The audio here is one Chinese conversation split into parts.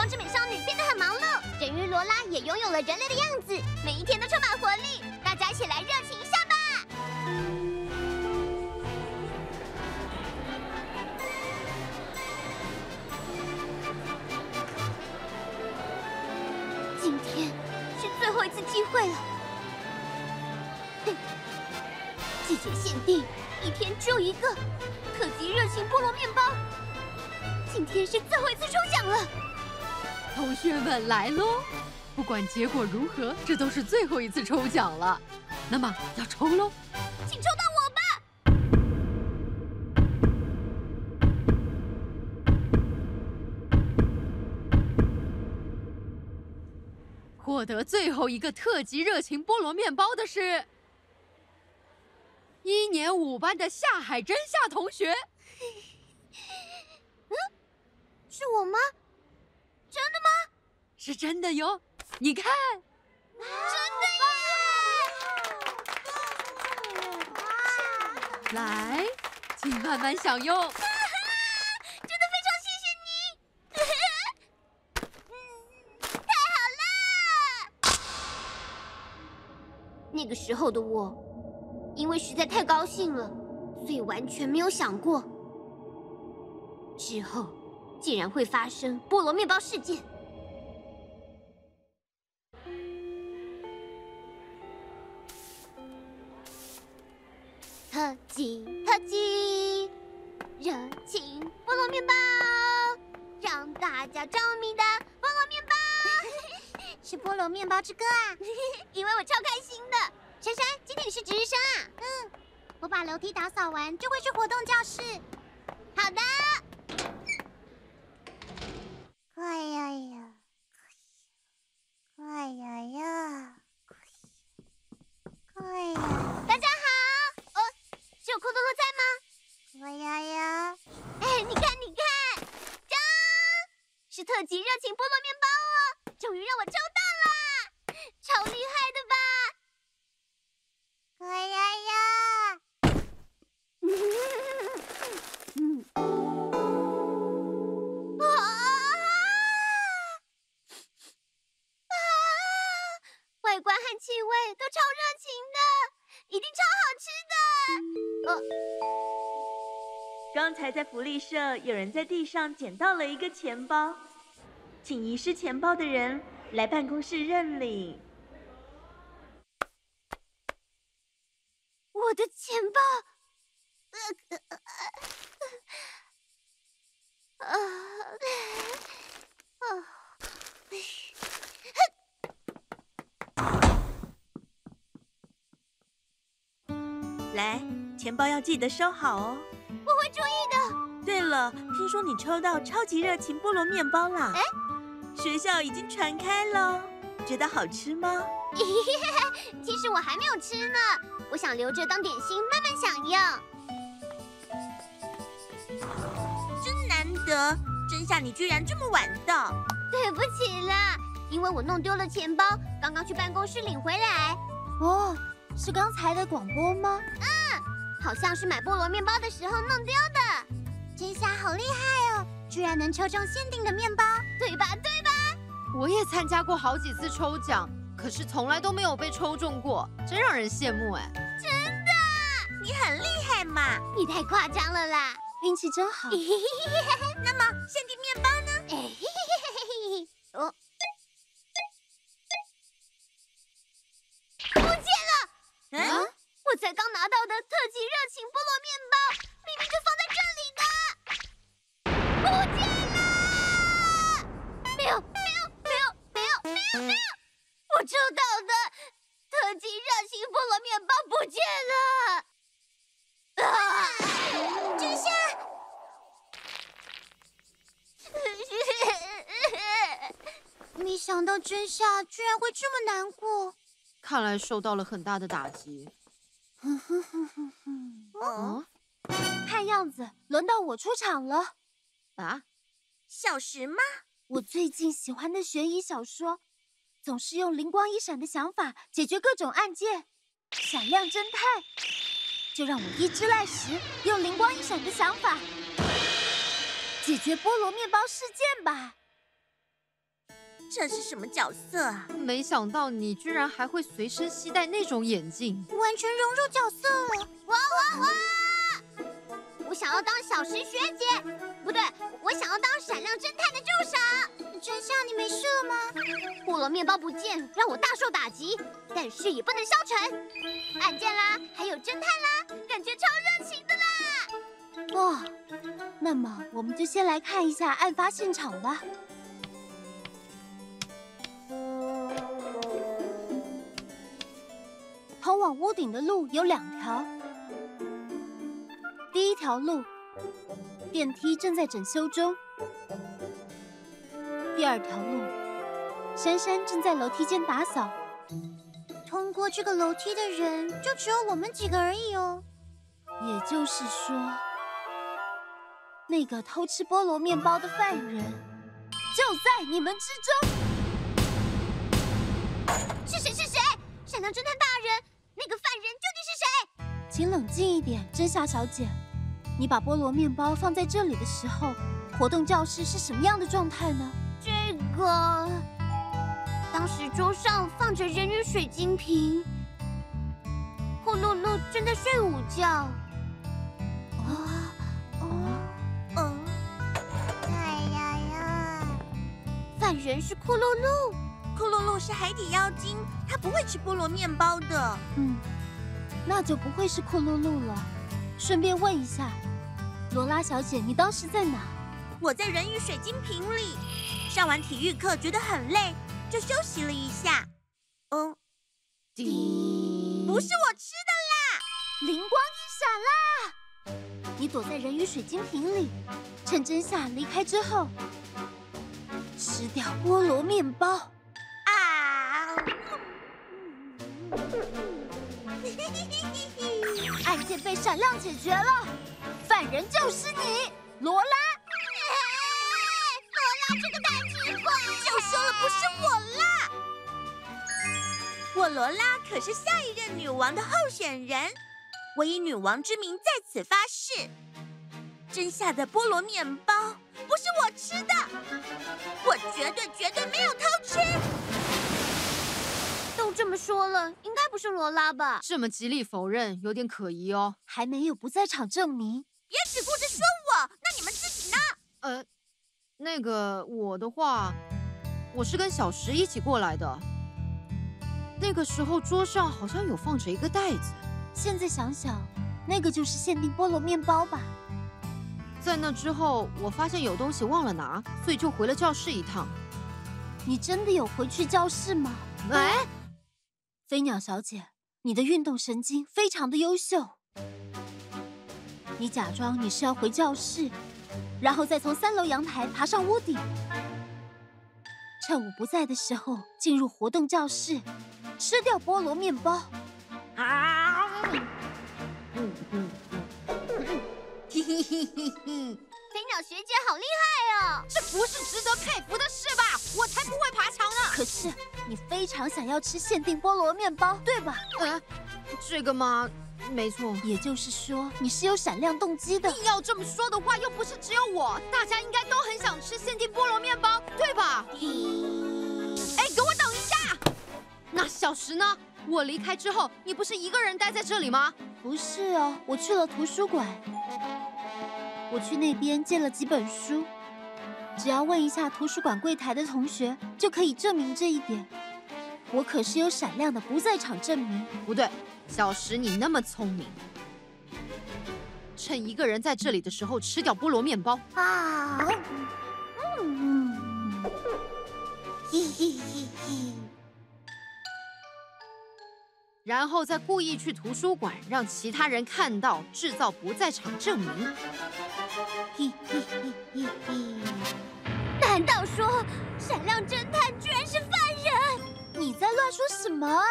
光之美少女变得很忙碌，人鱼罗拉也拥有了人类的样子，每一天都充满活力。大家一起来热情一下吧！今天是最后一次机会了。季节限定，一天只有一个特级热情菠萝面包。今天是最后一次抽奖了，同学们来喽！不管结果如何，这都是最后一次抽奖了。那么要抽喽！请抽到我吧！获得最后一个特级热情菠萝面包的是一年五班的夏海真夏同学。嗯 是我吗？真的吗？是真的哟！你看，真的耶！来，请慢慢享用。真的非常谢谢你，嗯，太好了！那个时候的我，因为实在太高兴了，所以完全没有想过之后竟然会发生菠萝面包事件。特级特级热情菠萝面包，让大家着迷的菠萝面包，是菠萝面包之歌啊！因为我超开心的。珊珊，今天你是值日生啊？嗯，我把楼梯打扫完就会去活动教室。好的。快呀呀，快呀呀，快呀！大家好，哦，是有空多多在吗？快呀呀！哎，你看，你看，锵！是特级热情菠萝面包哦，终于让我抽到了，超厉害的吧？快呀呀！刚才在福利社，有人在地上捡到了一个钱包，请遗失钱包的人来办公室认领。我的钱包，呃呃呃呃呃来，钱包要记得收好哦。我会注意的。对了，听说你抽到超级热情菠萝面包啦？哎，学校已经传开了，觉得好吃吗？其实我还没有吃呢，我想留着当点心慢慢享用。真难得，真夏你居然这么晚到。对不起啦，因为我弄丢了钱包，刚刚去办公室领回来。哦，是刚才的广播吗？好像是买菠萝面包的时候弄丢的。这下好厉害哦，居然能抽中限定的面包。对吧？对吧我也参加过好几次抽奖，可是从来都没有被抽中过，真让人羡慕哎！真的？你很厉害嘛？你太夸张了啦！运气真好。没想到真夏居然会这么难过。看来受到了很大的打击。哼哼哼哼哼。嗯，看样子轮到我出场了。啊？小石吗？我最近喜欢的悬疑小说，总是用灵光一闪的想法解决各种案件。闪亮侦探，就让我一只赖石用灵光一闪的想法解决菠萝面包事件吧。这是什么角色啊？没想到你居然还会随身携带那种眼镜，完全融入角色了！哇哇哇！我想要当小石学姐，不对，我想要当闪亮侦探的助手。真相，你没事了吗？菠萝面包不见，让我大受打击，但是也不能消沉。案件啦，还有侦探啦，感觉超热情的啦！哦，那么我们就先来看一下案发现场吧。通往屋顶的路有两条。第一条路，电梯正在整修中；第二条路，珊珊正在楼梯间打扫。通过这个楼梯的人就只有我们几个而已哦。也就是说，那个偷吃菠萝面包的犯人就在你们之中。是谁？是谁？闪亮侦探大人，那个犯人究竟是谁？请冷静一点，真夏小姐。你把菠萝面包放在这里的时候，活动教室是什么样的状态呢？这个，当时桌上放着人鱼水晶瓶，库露露正在睡午觉。啊哦哦！哎呀呀！犯人是库露露，库露露是海底妖精，他不会吃菠萝面包的。嗯。那就不会是库露露了。顺便问一下，罗拉小姐，你当时在哪？我在人鱼水晶瓶里。上完体育课觉得很累，就休息了一下。嗯，滴，不是我吃的啦！灵光一闪啦！你躲在人鱼水晶瓶里，趁真夏离开之后，吃掉菠萝面包。案件被闪亮解决了，犯人就是你，罗拉。罗拉这个大鸡巴，就说了不是我啦。我罗拉可是下一任女王的候选人，我以女王之名在此发誓，真夏的菠萝面包不是我吃的，我绝对绝对没有偷吃。都这么说了，应该不是罗拉吧？这么极力否认，有点可疑哦。还没有不在场证明，别只顾着说我，那你们自己呢？呃，那个我的话，我是跟小石一起过来的。那个时候桌上好像有放着一个袋子。现在想想，那个就是限定菠萝面包吧？在那之后，我发现有东西忘了拿，所以就回了教室一趟。你真的有回去教室吗？哎。飞鸟小姐，你的运动神经非常的优秀。你假装你是要回教室，然后再从三楼阳台爬上屋顶，趁我不在的时候进入活动教室，吃掉菠萝面包。啊！嗯嗯嗯，嘿嘿嘿嘿嘿。学姐好厉害哦！这不是值得佩服的事吧？我才不会爬墙呢！可是你非常想要吃限定菠萝面包，对吧？呃，这个嘛，没错。也就是说，你是有闪亮动机的。硬要这么说的话，又不是只有我，大家应该都很想吃限定菠萝面包，对吧？哎，给我等一下！那小石呢？我离开之后，你不是一个人待在这里吗？不是哦，我去了图书馆，我去那边借了几本书。只要问一下图书馆柜台的同学，就可以证明这一点。我可是有闪亮的不在场证明。不对，小石，你那么聪明，趁一个人在这里的时候吃掉菠萝面包。然后再故意去图书馆，让其他人看到，制造不在场证明。嘿嘿嘿嘿嘿！难道说闪亮侦探居然是犯人？你在乱说什么啊？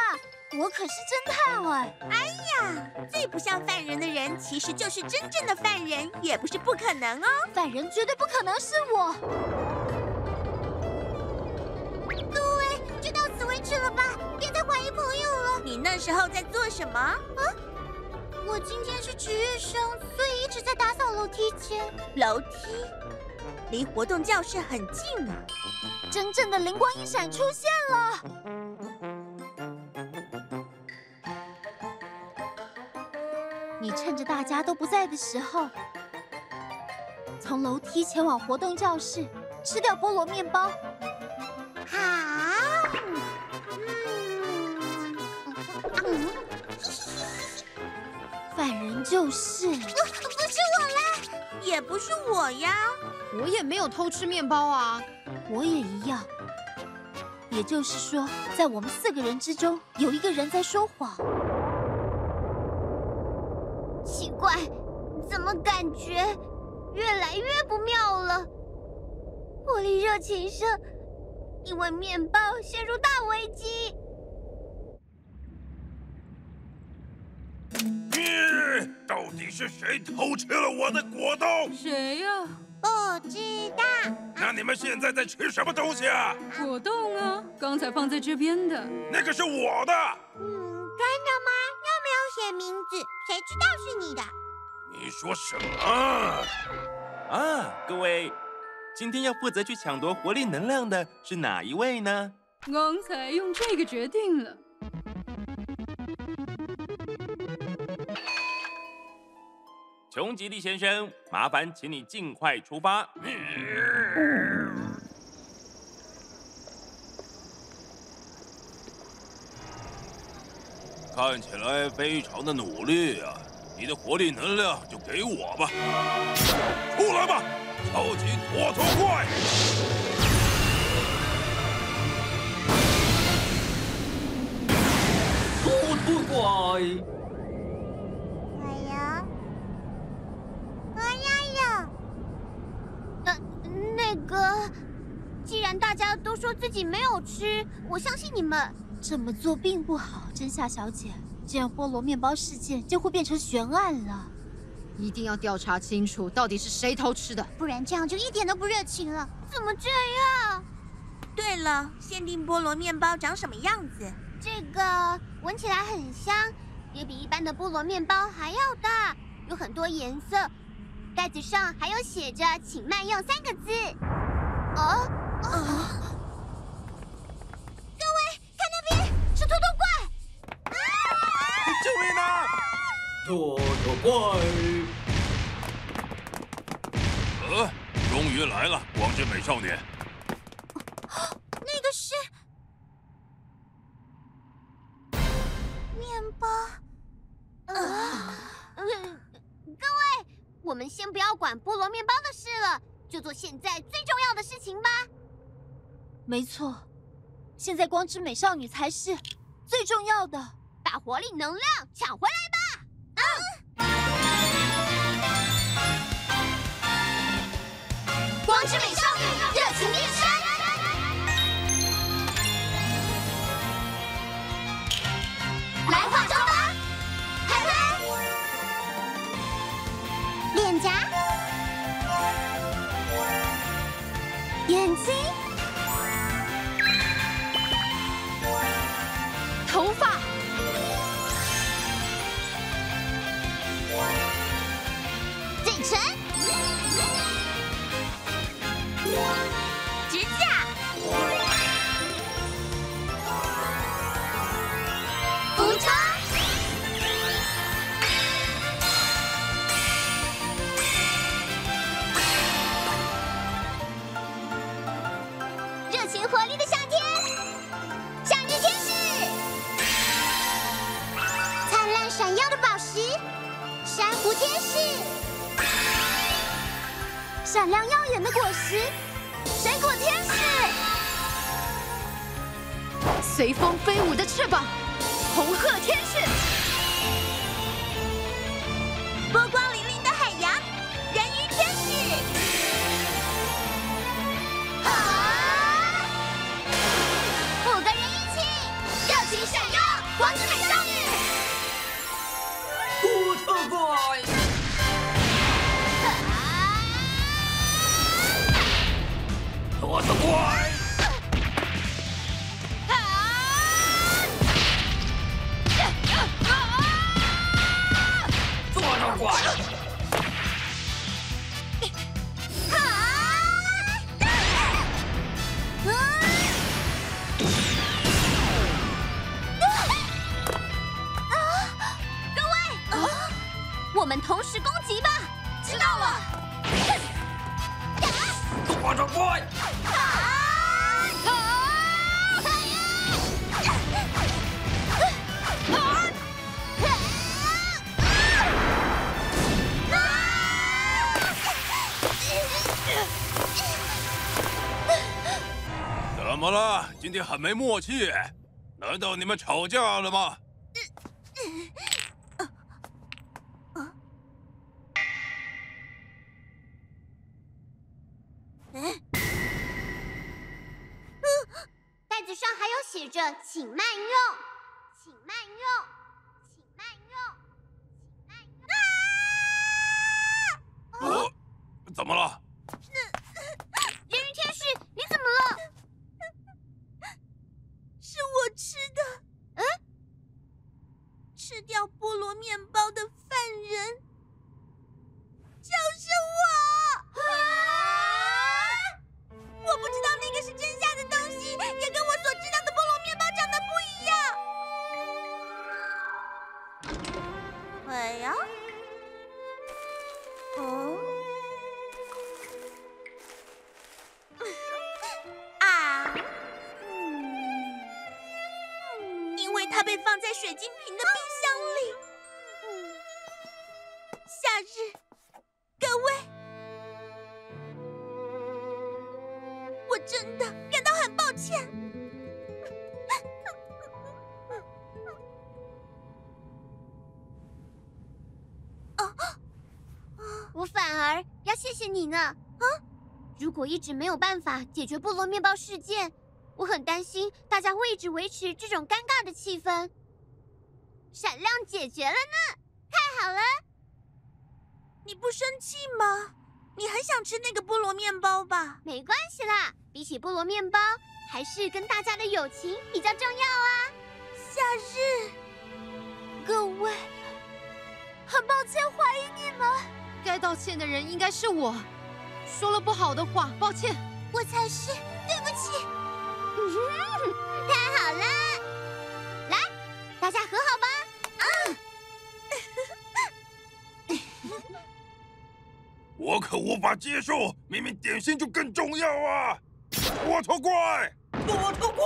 我可是侦探哎！哎呀，最不像犯人的人，其实就是真正的犯人，也不是不可能哦。犯人绝对不可能是我。各位，就到此为止了吧，别再怀疑朋友了。你那时候在做什么？啊？我今天是值日生，所以一直在打扫楼梯间。楼梯离活动教室很近呢。真正的灵光一闪出现了。你趁着大家都不在的时候，从楼梯前往活动教室，吃掉菠萝面包。就是，不不是我啦，也不是我呀，我也没有偷吃面包啊，我也一样。也就是说，在我们四个人之中，有一个人在说谎。奇怪，怎么感觉越来越不妙了？活力热情社因为面包陷入大危机。嗯，到底是谁偷吃了我的果冻？谁呀？不知道。那你们现在在吃什么东西啊？果冻啊，刚才放在这边的。那个是我的。嗯，真的吗？又没有写名字，谁知道是你的？你说什么？啊，各位，今天要负责去抢夺活力能量的是哪一位呢？刚才用这个决定了。穷吉利先生，麻烦请你尽快出发。看起来非常的努力啊！你的活力能量就给我吧。出来吧，超级火头怪！坨坨怪。大家都说自己没有吃，我相信你们这么做并不好，真夏小姐，这样菠萝面包事件就会变成悬案了。一定要调查清楚，到底是谁偷吃的，不然这样就一点都不热情了。怎么这样？对了，限定菠萝面包长什么样子？这个闻起来很香，也比一般的菠萝面包还要大，有很多颜色，袋子上还有写着“请慢用”三个字。哦。啊！各位，看那边，是坨坨怪！啊！救命啊！坨坨怪！呃，终于来了，光之美少年。那个是面包。啊！各位，我们先不要管菠萝面包的事了，就做现在最重要的事情吧。没错，现在光之美少女才是最重要的，把活力能量抢回来随风飞舞的翅膀，红鹤天使，波光粼粼的海洋，人鱼天使。啊！五个人一起，热情闪耀，光之美少女。多特怪，我的怪，没默契，难道你们吵架了吗？袋子上还有写着“请慢用，请慢用，请慢用，请慢用”。哦，怎么了？呀，哦，啊，因为它被放在水晶瓶的冰如果一直没有办法解决菠萝面包事件，我很担心大家会一直维持这种尴尬的气氛。闪亮解决了呢，太好了！你不生气吗？你很想吃那个菠萝面包吧？没关系啦，比起菠萝面包，还是跟大家的友情比较重要啊。夏日，各位，很抱歉怀疑你们，该道歉的人应该是我，说了不好的话，抱歉。我才是，对不起。太好了，来，大家和好吧。啊！我可无法接受，明明点心就更重要啊！我头怪，多特怪，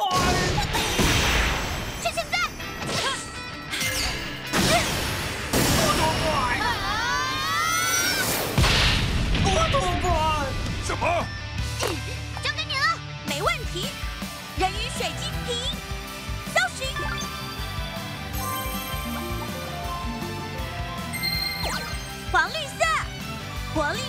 水晶瓶，搜寻。黄绿色，活力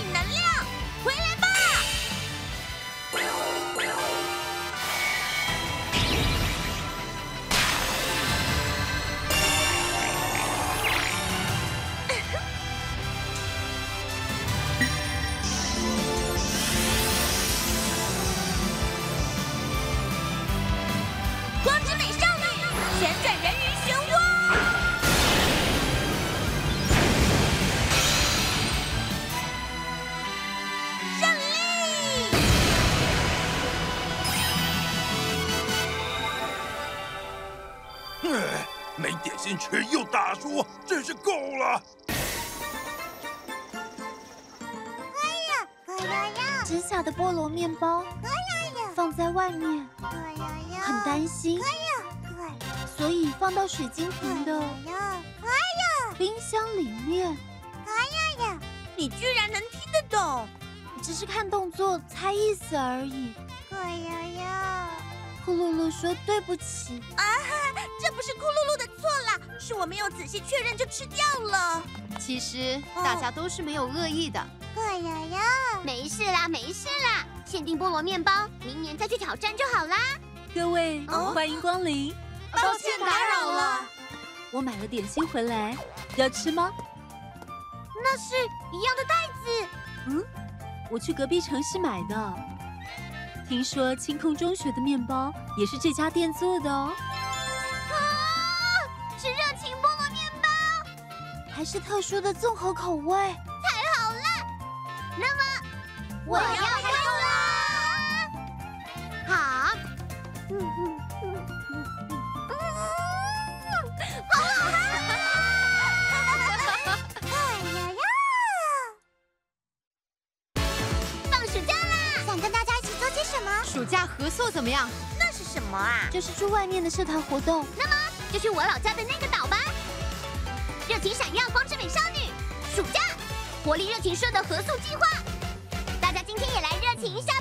真是够了！可以呀，真下的菠萝面包，可以呀。放在外面，很担心，所以放到水晶瓶的冰箱里面。你居然能听得懂？只是看动作猜意思而已。库露露说对不起。啊哈，这不是库露露的错啦，是我没有仔细确认就吃掉了。其实大家都是没有恶意的。哎呀呀没事啦，没事啦，限定菠萝面包，明年再去挑战就好啦。各位，欢迎光临。抱歉打扰了。我买了点心回来，要吃吗？那是一样的袋子。嗯，我去隔壁城市买的。听说清空中学的面包也是这家店做的哦。啊，是热情菠萝面包，还是特殊的综合口味？太好了！那么我要开动啦！好。嗯嗯嗯么样？那是什么啊？就是去外面的社团活动。那么就去我老家的那个岛吧。热情闪耀光之美少女，暑假活力热情社的合宿计划，大家今天也来热情一下。